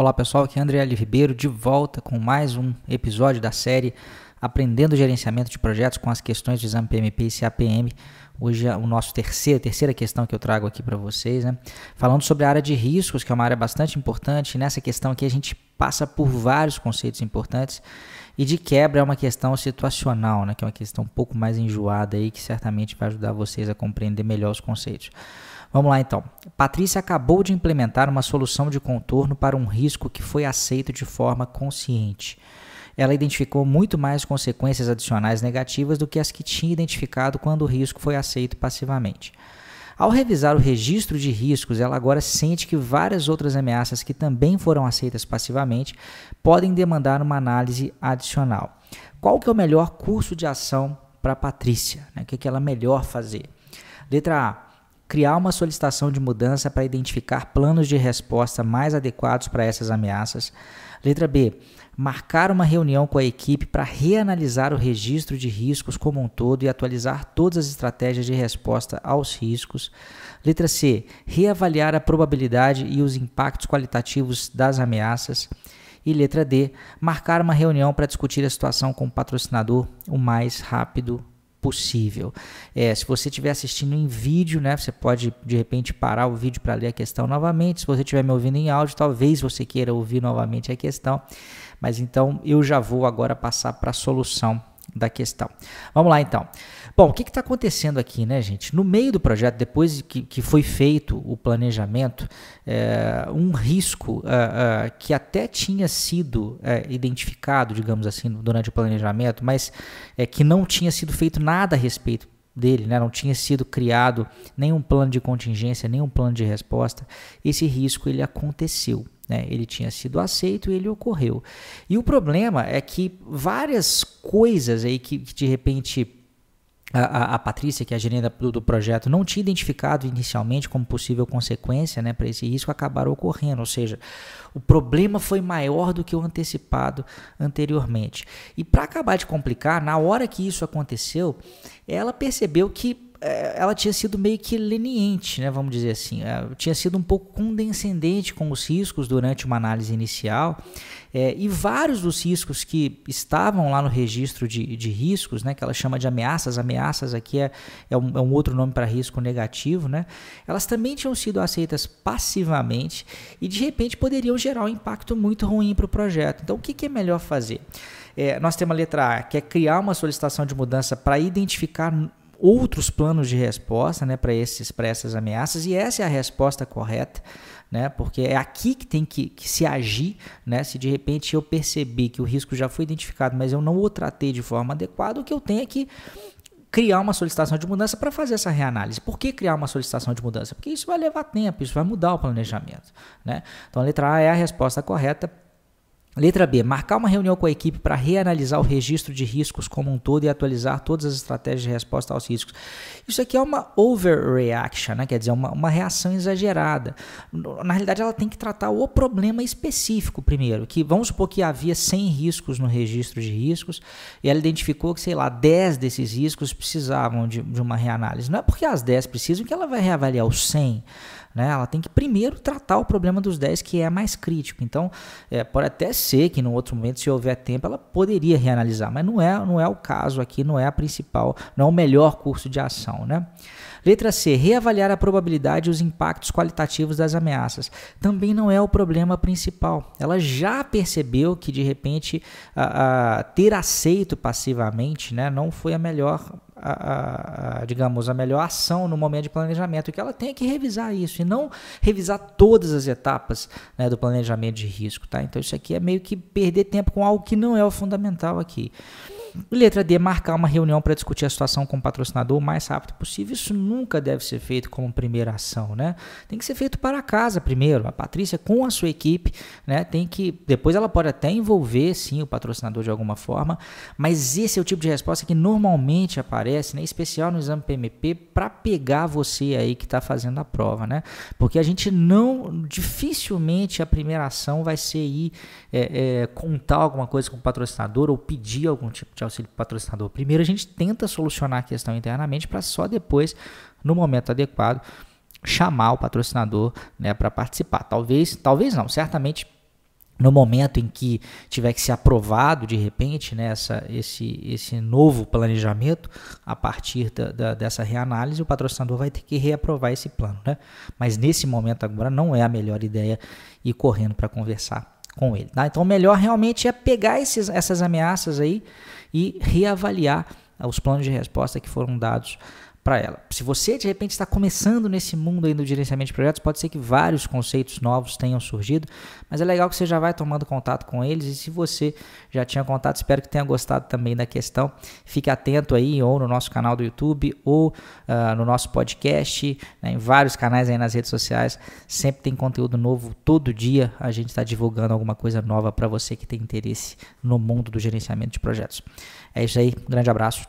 Olá pessoal, aqui é André Ali Ribeiro de volta com mais um episódio da série Aprendendo Gerenciamento de Projetos com as questões de exame PMP e CAPM. Hoje é o nosso terceira, terceira questão que eu trago aqui para vocês, né? Falando sobre a área de riscos, que é uma área bastante importante. nessa questão aqui a gente passa por vários conceitos importantes. E de quebra é uma questão situacional, né? Que é uma questão um pouco mais enjoada aí, que certamente vai ajudar vocês a compreender melhor os conceitos. Vamos lá então. Patrícia acabou de implementar uma solução de contorno para um risco que foi aceito de forma consciente ela identificou muito mais consequências adicionais negativas do que as que tinha identificado quando o risco foi aceito passivamente. Ao revisar o registro de riscos, ela agora sente que várias outras ameaças que também foram aceitas passivamente podem demandar uma análise adicional. Qual que é o melhor curso de ação para Patrícia? Né? O que, que ela melhor fazer? Letra A. Criar uma solicitação de mudança para identificar planos de resposta mais adequados para essas ameaças. Letra B marcar uma reunião com a equipe para reanalisar o registro de riscos como um todo e atualizar todas as estratégias de resposta aos riscos. Letra C. Reavaliar a probabilidade e os impactos qualitativos das ameaças. E letra D. Marcar uma reunião para discutir a situação com o patrocinador o mais rápido possível. É, se você estiver assistindo em vídeo, né, você pode de repente parar o vídeo para ler a questão novamente. Se você estiver me ouvindo em áudio, talvez você queira ouvir novamente a questão. Mas então eu já vou agora passar para a solução da questão. Vamos lá então. Bom, o que está acontecendo aqui, né, gente? No meio do projeto, depois que, que foi feito o planejamento, é, um risco uh, uh, que até tinha sido identificado, digamos assim, durante o planejamento, mas é, que não tinha sido feito nada a respeito dele, né? não tinha sido criado nenhum plano de contingência, nenhum plano de resposta, esse risco ele aconteceu. Né? Ele tinha sido aceito e ele ocorreu. E o problema é que várias coisas aí que, que de repente a, a, Patrícia, que é a gerente do, do, projeto, não tinha identificado inicialmente como possível consequência né, para esse risco, acabaram ocorrendo. Ou seja, o problema foi maior do que o antecipado anteriormente. E para acabar de complicar, na hora que isso aconteceu, ela percebeu que ela tinha sido meio que leniente, né, vamos dizer assim, é, tinha sido um pouco condescendente com os riscos durante uma análise inicial, é, e vários dos riscos que estavam lá no registro de, de riscos, né, que ela chama de ameaças, ameaças aqui é, é, um, é um outro nome para risco negativo, né, elas também tinham sido aceitas passivamente e de repente poderiam gerar um impacto muito ruim para o projeto. Então, o que, que é melhor fazer? É, nós temos a letra A, que é criar uma solicitação de mudança para identificar outros planos de resposta né, para essas ameaças, e essa é a resposta correta, né, porque é aqui que tem que, que se agir. Né, se de repente eu perceber que o risco já foi identificado, mas eu não o tratei de forma adequada, o que eu tenho é que criar uma solicitação de mudança para fazer essa reanálise. Por que criar uma solicitação de mudança? Porque isso vai levar tempo, isso vai mudar o planejamento. Né? Então a letra A é a resposta correta Letra B. Marcar uma reunião com a equipe para reanalisar o registro de riscos como um todo e atualizar todas as estratégias de resposta aos riscos. Isso aqui é uma overreaction, né? quer dizer, uma, uma reação exagerada. Na realidade, ela tem que tratar o problema específico primeiro. Que vamos supor que havia 100 riscos no registro de riscos e ela identificou que, sei lá, 10 desses riscos precisavam de, de uma reanálise. Não é porque as 10 precisam que ela vai reavaliar os 100. Né? Ela tem que primeiro tratar o problema dos 10 que é mais crítico. Então, é, pode até ser que no outro momento, se houver tempo, ela poderia reanalisar, mas não é, não é o caso aqui, não é a principal, não é o melhor curso de ação. Né? Letra C. Reavaliar a probabilidade e os impactos qualitativos das ameaças. Também não é o problema principal. Ela já percebeu que, de repente, a, a, ter aceito passivamente né, não foi a melhor a, a, digamos, a melhor ação no momento de planejamento, que ela tem que revisar isso e não revisar todas as etapas né, do planejamento de risco. Tá? Então, isso aqui é meio que perder tempo com algo que não é o fundamental aqui. Letra D, marcar uma reunião para discutir a situação com o patrocinador o mais rápido possível. Isso nunca deve ser feito como primeira ação, né? Tem que ser feito para casa primeiro. A Patrícia com a sua equipe, né? Tem que depois ela pode até envolver sim o patrocinador de alguma forma, mas esse é o tipo de resposta que normalmente aparece, né? Especial no exame PMP para pegar você aí que está fazendo a prova, né? Porque a gente não, dificilmente a primeira ação vai ser ir é, é, contar alguma coisa com o patrocinador ou pedir algum tipo de de auxílio patrocinador. Primeiro a gente tenta solucionar a questão internamente para só depois, no momento adequado, chamar o patrocinador né, para participar. Talvez, talvez não, certamente no momento em que tiver que ser aprovado de repente né, esse, esse novo planejamento, a partir da, da, dessa reanálise, o patrocinador vai ter que reaprovar esse plano. Né? Mas nesse momento agora não é a melhor ideia ir correndo para conversar com ele. Tá? Então o melhor realmente é pegar esses, essas ameaças aí e reavaliar os planos de resposta que foram dados para ela. Se você de repente está começando nesse mundo aí do gerenciamento de projetos, pode ser que vários conceitos novos tenham surgido, mas é legal que você já vai tomando contato com eles e se você já tinha contato, espero que tenha gostado também da questão. Fique atento aí ou no nosso canal do YouTube ou uh, no nosso podcast, né, em vários canais aí nas redes sociais, sempre tem conteúdo novo todo dia. A gente está divulgando alguma coisa nova para você que tem interesse no mundo do gerenciamento de projetos. É isso aí, um grande abraço, tchau.